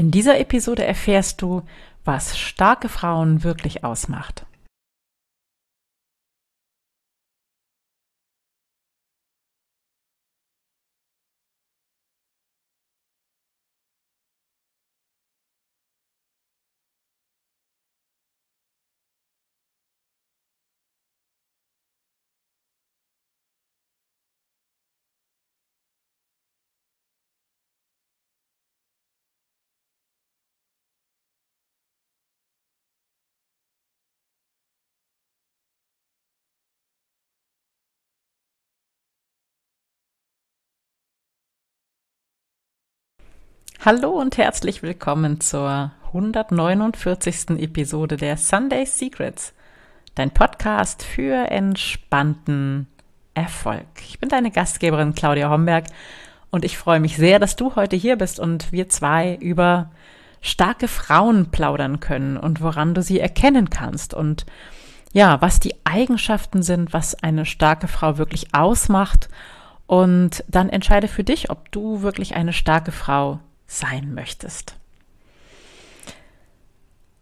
In dieser Episode erfährst du, was starke Frauen wirklich ausmacht. Hallo und herzlich willkommen zur 149. Episode der Sunday Secrets, dein Podcast für entspannten Erfolg. Ich bin deine Gastgeberin Claudia Homberg und ich freue mich sehr, dass du heute hier bist und wir zwei über starke Frauen plaudern können und woran du sie erkennen kannst und ja, was die Eigenschaften sind, was eine starke Frau wirklich ausmacht und dann entscheide für dich, ob du wirklich eine starke Frau sein möchtest.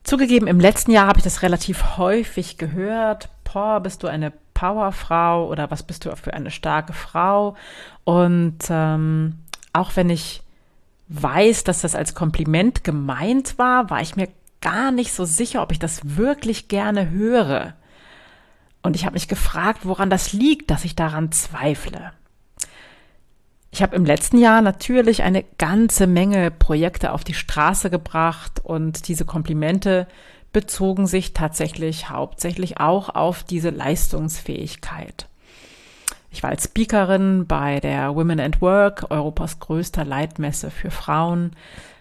Zugegeben, im letzten Jahr habe ich das relativ häufig gehört. Boah, bist du eine Powerfrau oder was bist du für eine starke Frau? Und ähm, auch wenn ich weiß, dass das als Kompliment gemeint war, war ich mir gar nicht so sicher, ob ich das wirklich gerne höre. Und ich habe mich gefragt, woran das liegt, dass ich daran zweifle. Ich habe im letzten Jahr natürlich eine ganze Menge Projekte auf die Straße gebracht und diese Komplimente bezogen sich tatsächlich hauptsächlich auch auf diese Leistungsfähigkeit. Ich war als Speakerin bei der Women at Work, Europas größter Leitmesse für Frauen.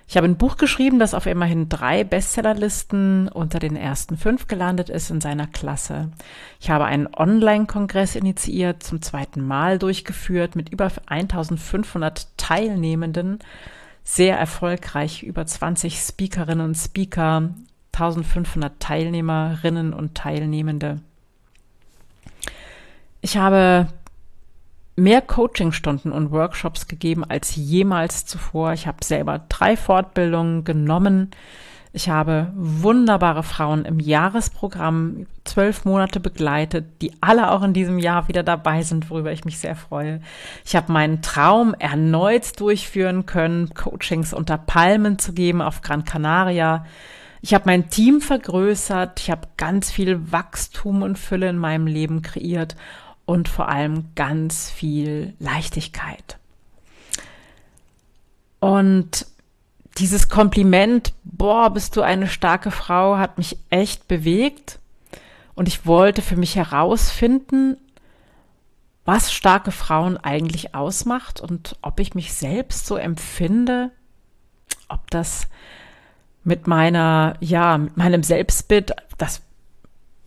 Ich habe ein Buch geschrieben, das auf immerhin drei Bestsellerlisten unter den ersten fünf gelandet ist in seiner Klasse. Ich habe einen Online-Kongress initiiert, zum zweiten Mal durchgeführt, mit über 1500 Teilnehmenden. Sehr erfolgreich, über 20 Speakerinnen und Speaker, 1500 Teilnehmerinnen und Teilnehmende. Ich habe mehr Coachingstunden und Workshops gegeben als jemals zuvor. Ich habe selber drei Fortbildungen genommen. Ich habe wunderbare Frauen im Jahresprogramm zwölf Monate begleitet, die alle auch in diesem Jahr wieder dabei sind, worüber ich mich sehr freue. Ich habe meinen Traum erneut durchführen können, Coachings unter Palmen zu geben auf Gran Canaria. Ich habe mein Team vergrößert, ich habe ganz viel Wachstum und Fülle in meinem Leben kreiert und vor allem ganz viel Leichtigkeit. Und dieses Kompliment, boah, bist du eine starke Frau, hat mich echt bewegt. Und ich wollte für mich herausfinden, was starke Frauen eigentlich ausmacht und ob ich mich selbst so empfinde, ob das mit meiner, ja, mit meinem Selbstbild, dass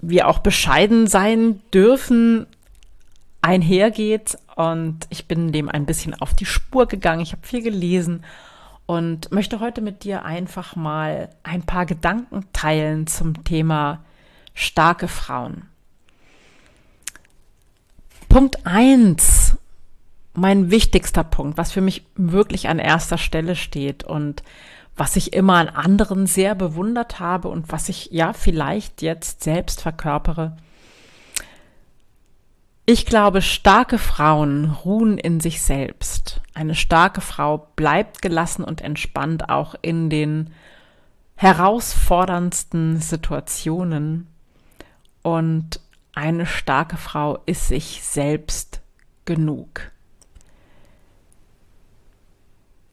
wir auch bescheiden sein dürfen, einhergeht. Und ich bin dem ein bisschen auf die Spur gegangen. Ich habe viel gelesen und möchte heute mit dir einfach mal ein paar Gedanken teilen zum Thema starke Frauen. Punkt eins, mein wichtigster Punkt, was für mich wirklich an erster Stelle steht und was ich immer an anderen sehr bewundert habe und was ich ja vielleicht jetzt selbst verkörpere, ich glaube, starke Frauen ruhen in sich selbst. Eine starke Frau bleibt gelassen und entspannt auch in den herausforderndsten Situationen. Und eine starke Frau ist sich selbst genug.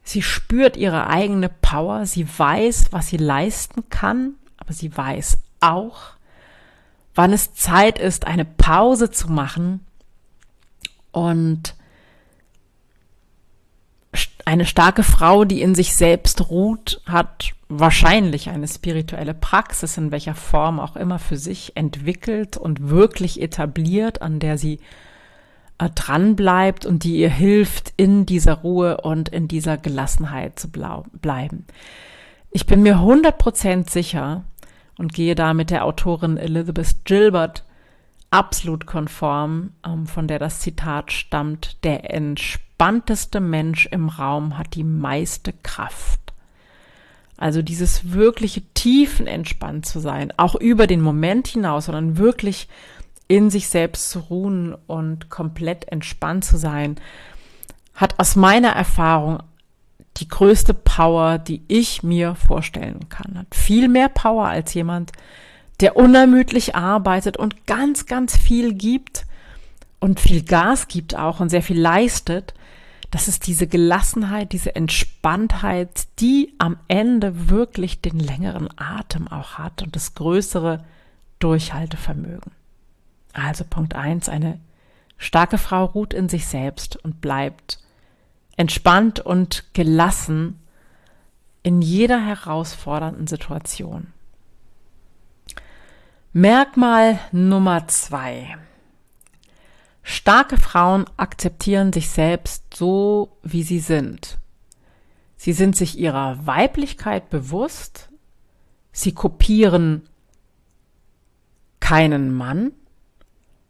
Sie spürt ihre eigene Power, sie weiß, was sie leisten kann, aber sie weiß auch, wann es Zeit ist, eine Pause zu machen und eine starke Frau, die in sich selbst ruht, hat wahrscheinlich eine spirituelle Praxis, in welcher Form auch immer für sich entwickelt und wirklich etabliert, an der sie äh, dran bleibt und die ihr hilft, in dieser Ruhe und in dieser Gelassenheit zu bleiben. Ich bin mir 100% sicher und gehe da mit der Autorin Elizabeth Gilbert absolut konform, ähm, von der das Zitat stammt, der entspannteste Mensch im Raum hat die meiste Kraft. Also dieses wirkliche tiefenentspannt zu sein, auch über den Moment hinaus, sondern wirklich in sich selbst zu ruhen und komplett entspannt zu sein, hat aus meiner Erfahrung die größte Power, die ich mir vorstellen kann. Hat viel mehr Power als jemand, der unermüdlich arbeitet und ganz, ganz viel gibt und viel Gas gibt auch und sehr viel leistet. Das ist diese Gelassenheit, diese Entspanntheit, die am Ende wirklich den längeren Atem auch hat und das größere Durchhaltevermögen. Also Punkt eins: eine starke Frau ruht in sich selbst und bleibt entspannt und gelassen in jeder herausfordernden Situation. Merkmal Nummer zwei. Starke Frauen akzeptieren sich selbst so, wie sie sind. Sie sind sich ihrer Weiblichkeit bewusst, sie kopieren keinen Mann,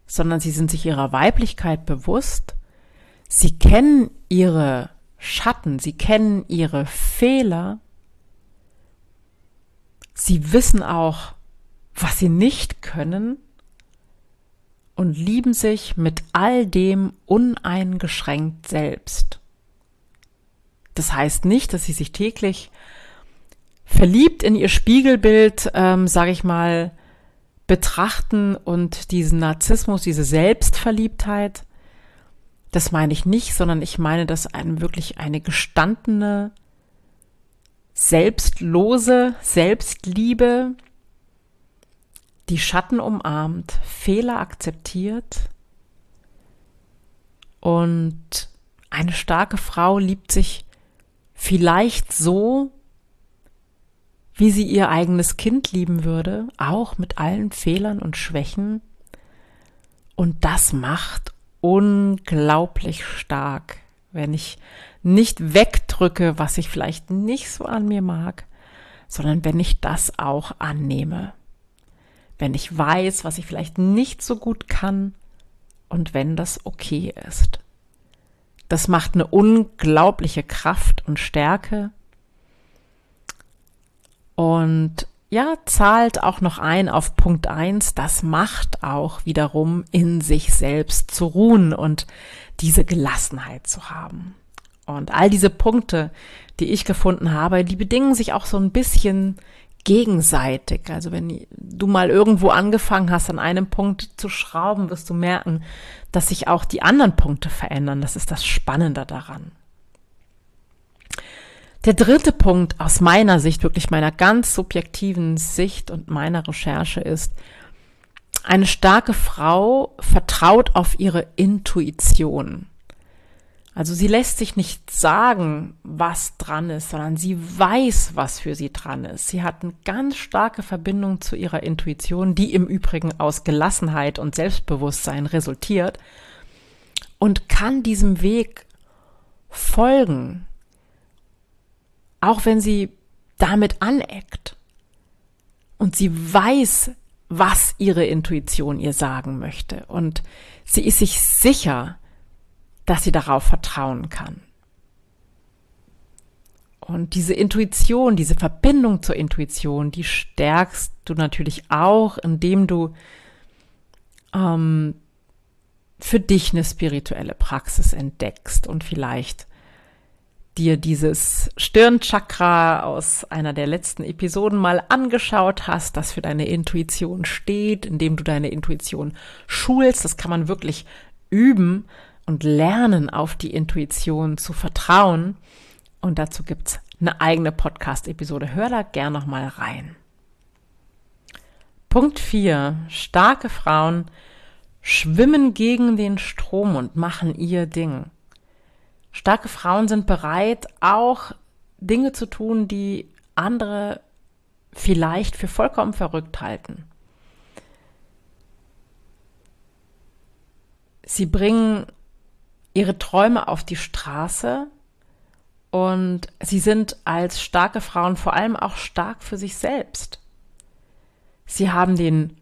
sondern sie sind sich ihrer Weiblichkeit bewusst, sie kennen ihre Schatten, sie kennen ihre Fehler, sie wissen auch, was sie nicht können und lieben sich mit all dem uneingeschränkt selbst. Das heißt nicht, dass sie sich täglich verliebt in ihr Spiegelbild, ähm, sage ich mal, betrachten und diesen Narzissmus, diese Selbstverliebtheit, das meine ich nicht, sondern ich meine, dass einem wirklich eine gestandene, selbstlose Selbstliebe die Schatten umarmt, Fehler akzeptiert und eine starke Frau liebt sich vielleicht so, wie sie ihr eigenes Kind lieben würde, auch mit allen Fehlern und Schwächen. Und das macht unglaublich stark, wenn ich nicht wegdrücke, was ich vielleicht nicht so an mir mag, sondern wenn ich das auch annehme. Wenn ich weiß, was ich vielleicht nicht so gut kann und wenn das okay ist. Das macht eine unglaubliche Kraft und Stärke und ja, zahlt auch noch ein auf Punkt eins. das macht auch wiederum in sich selbst zu ruhen und diese Gelassenheit zu haben. Und all diese Punkte, die ich gefunden habe, die bedingen sich auch so ein bisschen gegenseitig. Also wenn du mal irgendwo angefangen hast, an einem Punkt zu schrauben, wirst du merken, dass sich auch die anderen Punkte verändern. Das ist das Spannende daran. Der dritte Punkt aus meiner Sicht, wirklich meiner ganz subjektiven Sicht und meiner Recherche ist, eine starke Frau vertraut auf ihre Intuition. Also sie lässt sich nicht sagen, was dran ist, sondern sie weiß, was für sie dran ist. Sie hat eine ganz starke Verbindung zu ihrer Intuition, die im Übrigen aus Gelassenheit und Selbstbewusstsein resultiert und kann diesem Weg folgen auch wenn sie damit aneckt und sie weiß, was ihre Intuition ihr sagen möchte und sie ist sich sicher, dass sie darauf vertrauen kann. Und diese Intuition, diese Verbindung zur Intuition, die stärkst du natürlich auch, indem du ähm, für dich eine spirituelle Praxis entdeckst und vielleicht dir dieses Stirnchakra aus einer der letzten Episoden mal angeschaut hast, das für deine Intuition steht, indem du deine Intuition schulst. Das kann man wirklich üben und lernen, auf die Intuition zu vertrauen. Und dazu gibt's eine eigene Podcast-Episode. Hör da gern noch mal rein. Punkt 4. Starke Frauen schwimmen gegen den Strom und machen ihr Ding. Starke Frauen sind bereit, auch Dinge zu tun, die andere vielleicht für vollkommen verrückt halten. Sie bringen ihre Träume auf die Straße und sie sind als starke Frauen vor allem auch stark für sich selbst. Sie haben den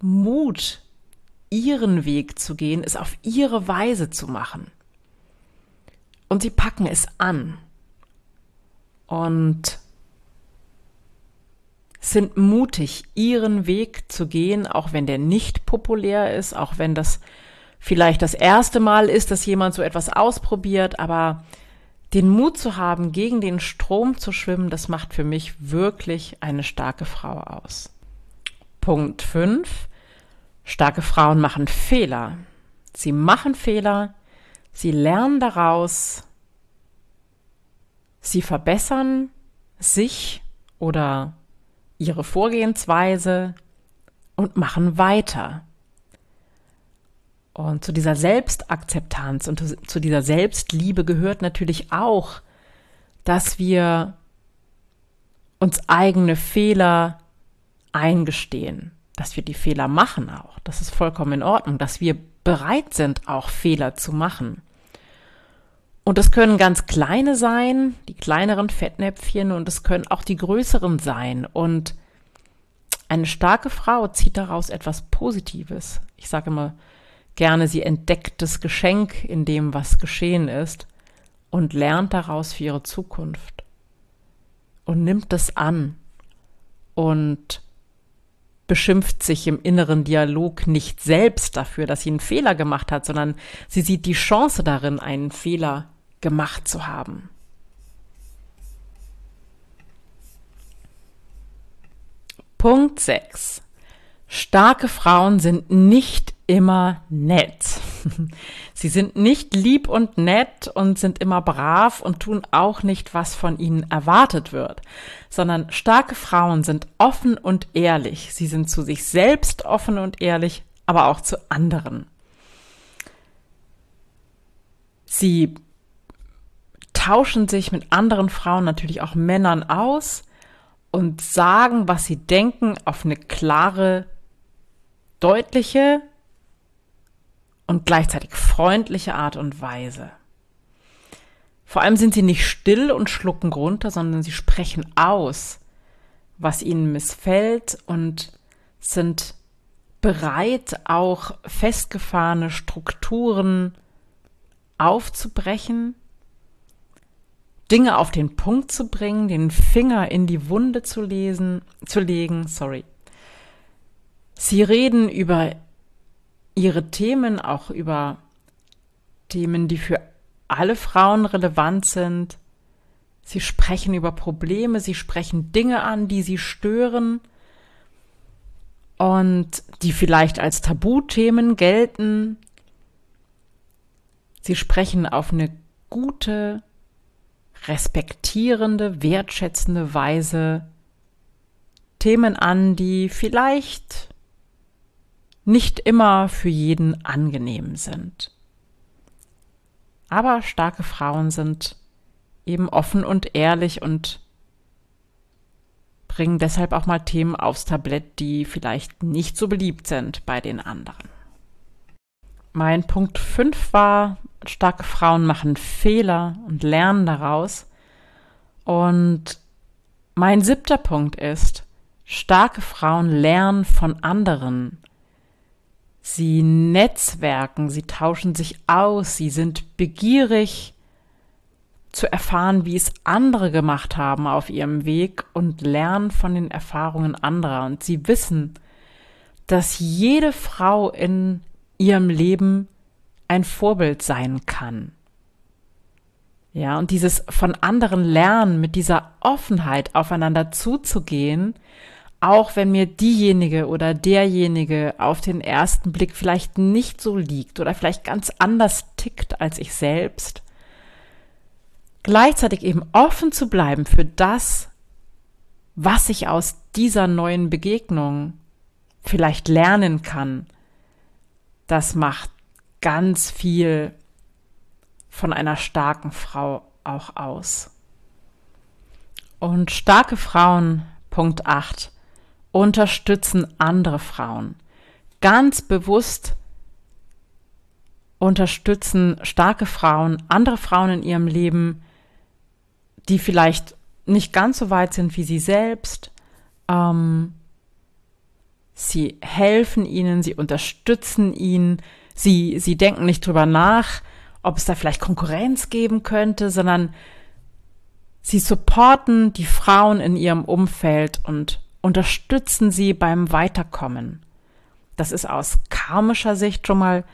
Mut, ihren Weg zu gehen, es auf ihre Weise zu machen und sie packen es an. Und sind mutig, ihren Weg zu gehen, auch wenn der nicht populär ist, auch wenn das vielleicht das erste Mal ist, dass jemand so etwas ausprobiert, aber den Mut zu haben, gegen den Strom zu schwimmen, das macht für mich wirklich eine starke Frau aus. Punkt 5. Starke Frauen machen Fehler. Sie machen Fehler, sie lernen daraus, sie verbessern sich oder ihre Vorgehensweise und machen weiter. Und zu dieser Selbstakzeptanz und zu dieser Selbstliebe gehört natürlich auch, dass wir uns eigene Fehler eingestehen, dass wir die Fehler machen auch. Das ist vollkommen in Ordnung, dass wir bereit sind, auch Fehler zu machen. Und das können ganz kleine sein, die kleineren Fettnäpfchen, und es können auch die größeren sein. Und eine starke Frau zieht daraus etwas Positives. Ich sage immer, gerne, sie entdeckt das Geschenk in dem, was geschehen ist und lernt daraus für ihre Zukunft und nimmt es an und beschimpft sich im inneren Dialog nicht selbst dafür, dass sie einen Fehler gemacht hat, sondern sie sieht die Chance darin, einen Fehler gemacht zu haben. Punkt 6. Starke Frauen sind nicht immer nett. Sie sind nicht lieb und nett und sind immer brav und tun auch nicht, was von ihnen erwartet wird, sondern starke Frauen sind offen und ehrlich. Sie sind zu sich selbst offen und ehrlich, aber auch zu anderen. Sie tauschen sich mit anderen Frauen, natürlich auch Männern aus und sagen, was sie denken, auf eine klare, deutliche, und gleichzeitig freundliche Art und Weise. Vor allem sind sie nicht still und schlucken runter, sondern sie sprechen aus, was ihnen missfällt und sind bereit, auch festgefahrene Strukturen aufzubrechen, Dinge auf den Punkt zu bringen, den Finger in die Wunde zu lesen, zu legen, sorry. Sie reden über ihre Themen, auch über Themen, die für alle Frauen relevant sind. Sie sprechen über Probleme, sie sprechen Dinge an, die sie stören und die vielleicht als Tabuthemen gelten. Sie sprechen auf eine gute, respektierende, wertschätzende Weise Themen an, die vielleicht nicht immer für jeden angenehm sind. Aber starke Frauen sind eben offen und ehrlich und bringen deshalb auch mal Themen aufs Tablett, die vielleicht nicht so beliebt sind bei den anderen. Mein Punkt 5 war, starke Frauen machen Fehler und lernen daraus. Und mein siebter Punkt ist, starke Frauen lernen von anderen. Sie netzwerken, sie tauschen sich aus, sie sind begierig zu erfahren, wie es andere gemacht haben auf ihrem Weg und lernen von den Erfahrungen anderer. Und sie wissen, dass jede Frau in ihrem Leben ein Vorbild sein kann. Ja, und dieses von anderen Lernen, mit dieser Offenheit aufeinander zuzugehen auch wenn mir diejenige oder derjenige auf den ersten Blick vielleicht nicht so liegt oder vielleicht ganz anders tickt als ich selbst, gleichzeitig eben offen zu bleiben für das, was ich aus dieser neuen Begegnung vielleicht lernen kann, das macht ganz viel von einer starken Frau auch aus. Und starke Frauen, Punkt 8, unterstützen andere Frauen. Ganz bewusst unterstützen starke Frauen andere Frauen in ihrem Leben, die vielleicht nicht ganz so weit sind wie sie selbst. Ähm, sie helfen ihnen, sie unterstützen ihn, sie, sie denken nicht drüber nach, ob es da vielleicht Konkurrenz geben könnte, sondern sie supporten die Frauen in ihrem Umfeld und unterstützen sie beim Weiterkommen. Das ist aus karmischer Sicht schon mal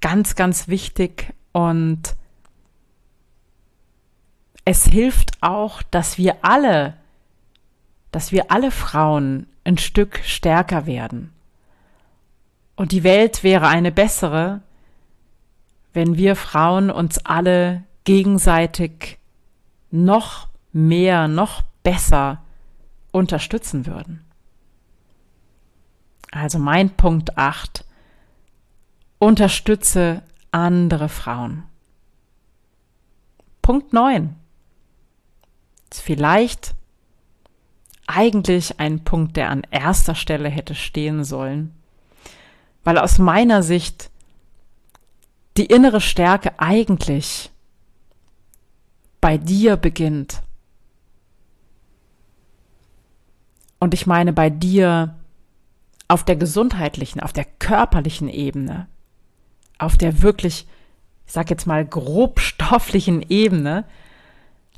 ganz, ganz wichtig und es hilft auch, dass wir alle, dass wir alle Frauen ein Stück stärker werden. Und die Welt wäre eine bessere, wenn wir Frauen uns alle gegenseitig noch mehr, noch besser unterstützen würden. Also mein Punkt 8. Unterstütze andere Frauen. Punkt 9. Ist vielleicht eigentlich ein Punkt, der an erster Stelle hätte stehen sollen, weil aus meiner Sicht die innere Stärke eigentlich bei dir beginnt. Und ich meine bei dir auf der gesundheitlichen, auf der körperlichen Ebene, auf der wirklich, ich sag jetzt mal, grobstofflichen Ebene.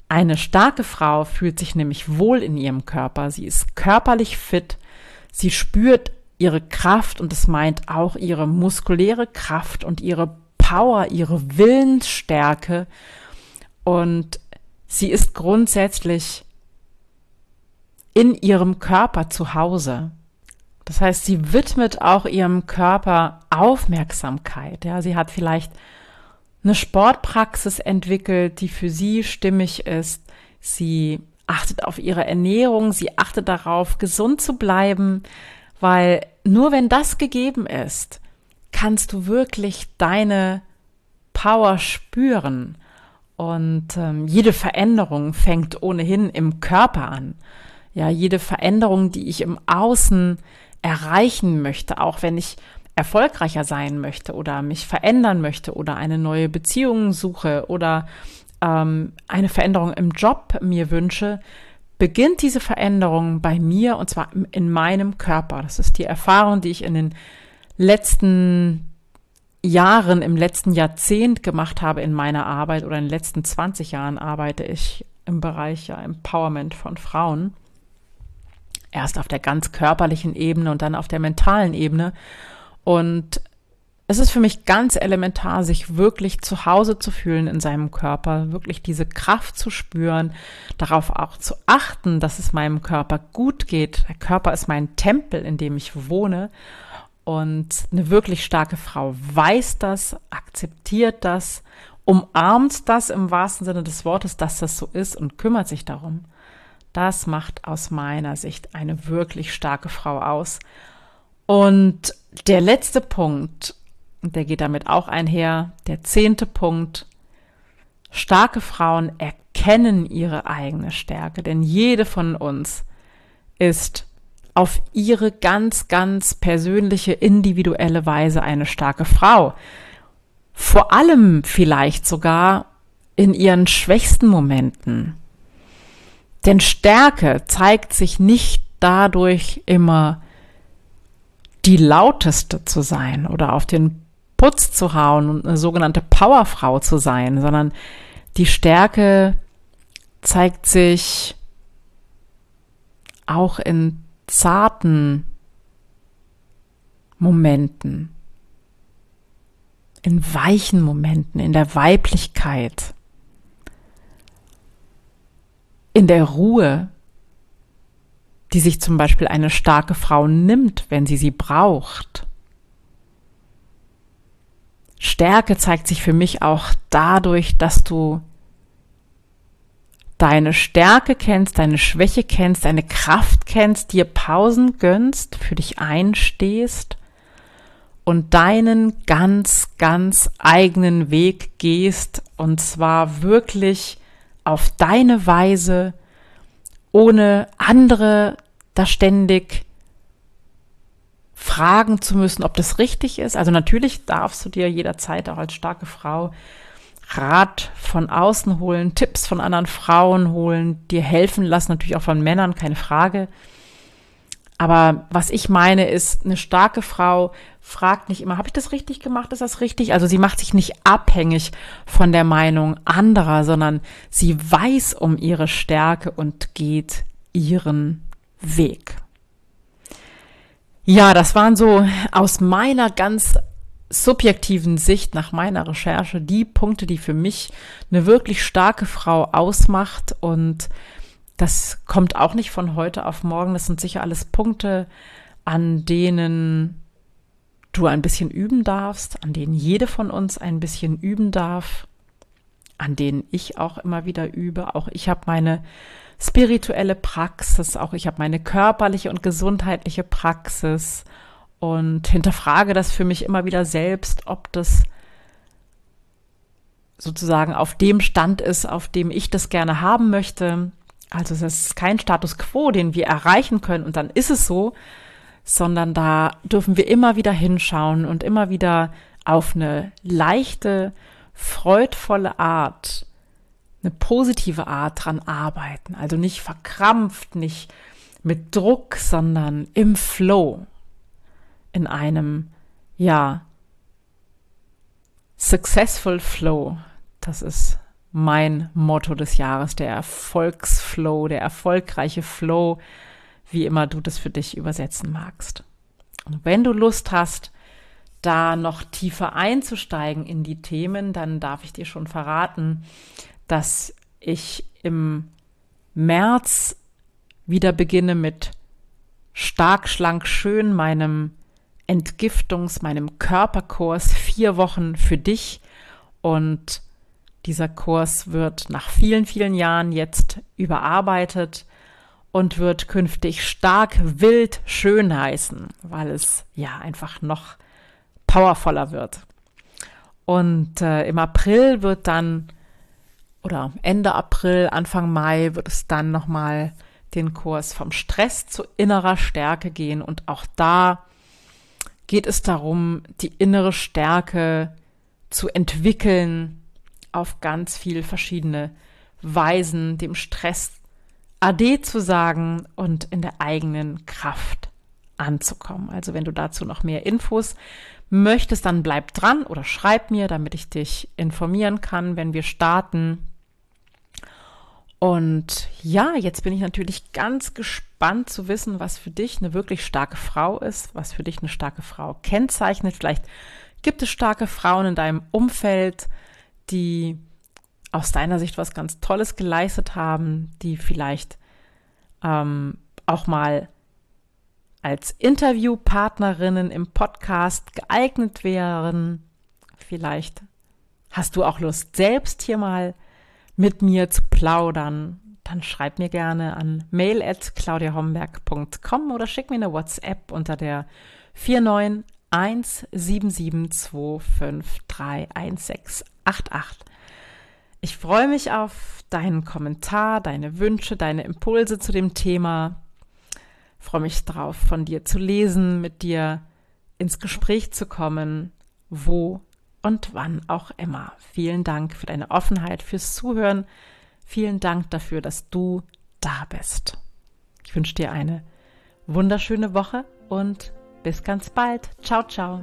Eine starke Frau fühlt sich nämlich wohl in ihrem Körper. Sie ist körperlich fit. Sie spürt ihre Kraft und es meint auch ihre muskuläre Kraft und ihre Power, ihre Willensstärke. Und sie ist grundsätzlich in ihrem Körper zu Hause. Das heißt, sie widmet auch ihrem Körper Aufmerksamkeit. Ja, sie hat vielleicht eine Sportpraxis entwickelt, die für sie stimmig ist. Sie achtet auf ihre Ernährung, sie achtet darauf, gesund zu bleiben, weil nur wenn das gegeben ist, kannst du wirklich deine Power spüren. Und ähm, jede Veränderung fängt ohnehin im Körper an. Ja, jede Veränderung, die ich im Außen erreichen möchte, auch wenn ich erfolgreicher sein möchte oder mich verändern möchte oder eine neue Beziehung suche oder ähm, eine Veränderung im Job mir wünsche, beginnt diese Veränderung bei mir und zwar in meinem Körper. Das ist die Erfahrung, die ich in den letzten Jahren, im letzten Jahrzehnt gemacht habe in meiner Arbeit oder in den letzten 20 Jahren arbeite ich im Bereich ja, Empowerment von Frauen erst auf der ganz körperlichen Ebene und dann auf der mentalen Ebene. Und es ist für mich ganz elementar, sich wirklich zu Hause zu fühlen in seinem Körper, wirklich diese Kraft zu spüren, darauf auch zu achten, dass es meinem Körper gut geht. Der Körper ist mein Tempel, in dem ich wohne. Und eine wirklich starke Frau weiß das, akzeptiert das, umarmt das im wahrsten Sinne des Wortes, dass das so ist und kümmert sich darum. Das macht aus meiner Sicht eine wirklich starke Frau aus. Und der letzte Punkt, der geht damit auch einher, der zehnte Punkt, starke Frauen erkennen ihre eigene Stärke, denn jede von uns ist auf ihre ganz, ganz persönliche, individuelle Weise eine starke Frau. Vor allem vielleicht sogar in ihren schwächsten Momenten. Denn Stärke zeigt sich nicht dadurch immer die lauteste zu sein oder auf den Putz zu hauen und eine sogenannte Powerfrau zu sein, sondern die Stärke zeigt sich auch in zarten Momenten, in weichen Momenten, in der Weiblichkeit in der Ruhe, die sich zum Beispiel eine starke Frau nimmt, wenn sie sie braucht. Stärke zeigt sich für mich auch dadurch, dass du deine Stärke kennst, deine Schwäche kennst, deine Kraft kennst, dir Pausen gönnst, für dich einstehst und deinen ganz, ganz eigenen Weg gehst und zwar wirklich auf deine Weise, ohne andere da ständig fragen zu müssen, ob das richtig ist. Also natürlich darfst du dir jederzeit auch als starke Frau Rat von außen holen, Tipps von anderen Frauen holen, dir helfen lassen, natürlich auch von Männern, keine Frage. Aber was ich meine ist, eine starke Frau fragt nicht immer, habe ich das richtig gemacht? Ist das richtig? Also sie macht sich nicht abhängig von der Meinung anderer, sondern sie weiß um ihre Stärke und geht ihren Weg. Ja, das waren so aus meiner ganz subjektiven Sicht nach meiner Recherche die Punkte, die für mich eine wirklich starke Frau ausmacht. Und das kommt auch nicht von heute auf morgen. Das sind sicher alles Punkte, an denen du ein bisschen üben darfst, an denen jede von uns ein bisschen üben darf, an denen ich auch immer wieder übe. Auch ich habe meine spirituelle Praxis, auch ich habe meine körperliche und gesundheitliche Praxis und hinterfrage das für mich immer wieder selbst, ob das sozusagen auf dem Stand ist, auf dem ich das gerne haben möchte. Also es ist kein Status quo, den wir erreichen können und dann ist es so, sondern da dürfen wir immer wieder hinschauen und immer wieder auf eine leichte, freudvolle Art, eine positive Art dran arbeiten. Also nicht verkrampft, nicht mit Druck, sondern im Flow in einem, ja, Successful Flow. Das ist mein Motto des Jahres, der Erfolgsflow, der erfolgreiche Flow, wie immer du das für dich übersetzen magst. Und wenn du Lust hast, da noch tiefer einzusteigen in die Themen, dann darf ich dir schon verraten, dass ich im März wieder beginne mit Stark, schlank, schön, meinem Entgiftungs-, meinem Körperkurs, vier Wochen für dich. Und dieser Kurs wird nach vielen, vielen Jahren jetzt überarbeitet und wird künftig stark, wild, schön heißen, weil es ja einfach noch powervoller wird. Und äh, im April wird dann, oder Ende April, Anfang Mai wird es dann nochmal den Kurs vom Stress zu innerer Stärke gehen. Und auch da geht es darum, die innere Stärke zu entwickeln auf ganz viele verschiedene Weisen, dem Stress Ade zu sagen und in der eigenen Kraft anzukommen. Also wenn du dazu noch mehr Infos möchtest, dann bleib dran oder schreib mir, damit ich dich informieren kann, wenn wir starten. Und ja, jetzt bin ich natürlich ganz gespannt zu wissen, was für dich eine wirklich starke Frau ist, was für dich eine starke Frau kennzeichnet. Vielleicht gibt es starke Frauen in deinem Umfeld, die aus deiner Sicht was ganz Tolles geleistet haben, die vielleicht ähm, auch mal als Interviewpartnerinnen im Podcast geeignet wären. Vielleicht hast du auch Lust, selbst hier mal mit mir zu plaudern, dann schreib mir gerne an mail at claudiahomberg.com oder schick mir eine WhatsApp unter der 4917725331688. Ich freue mich auf deinen Kommentar, deine Wünsche, deine Impulse zu dem Thema. Ich freue mich darauf, von dir zu lesen, mit dir ins Gespräch zu kommen, wo und wann auch immer. Vielen Dank für deine Offenheit, fürs Zuhören. Vielen Dank dafür, dass du da bist. Ich wünsche dir eine wunderschöne Woche und bis ganz bald. Ciao, ciao.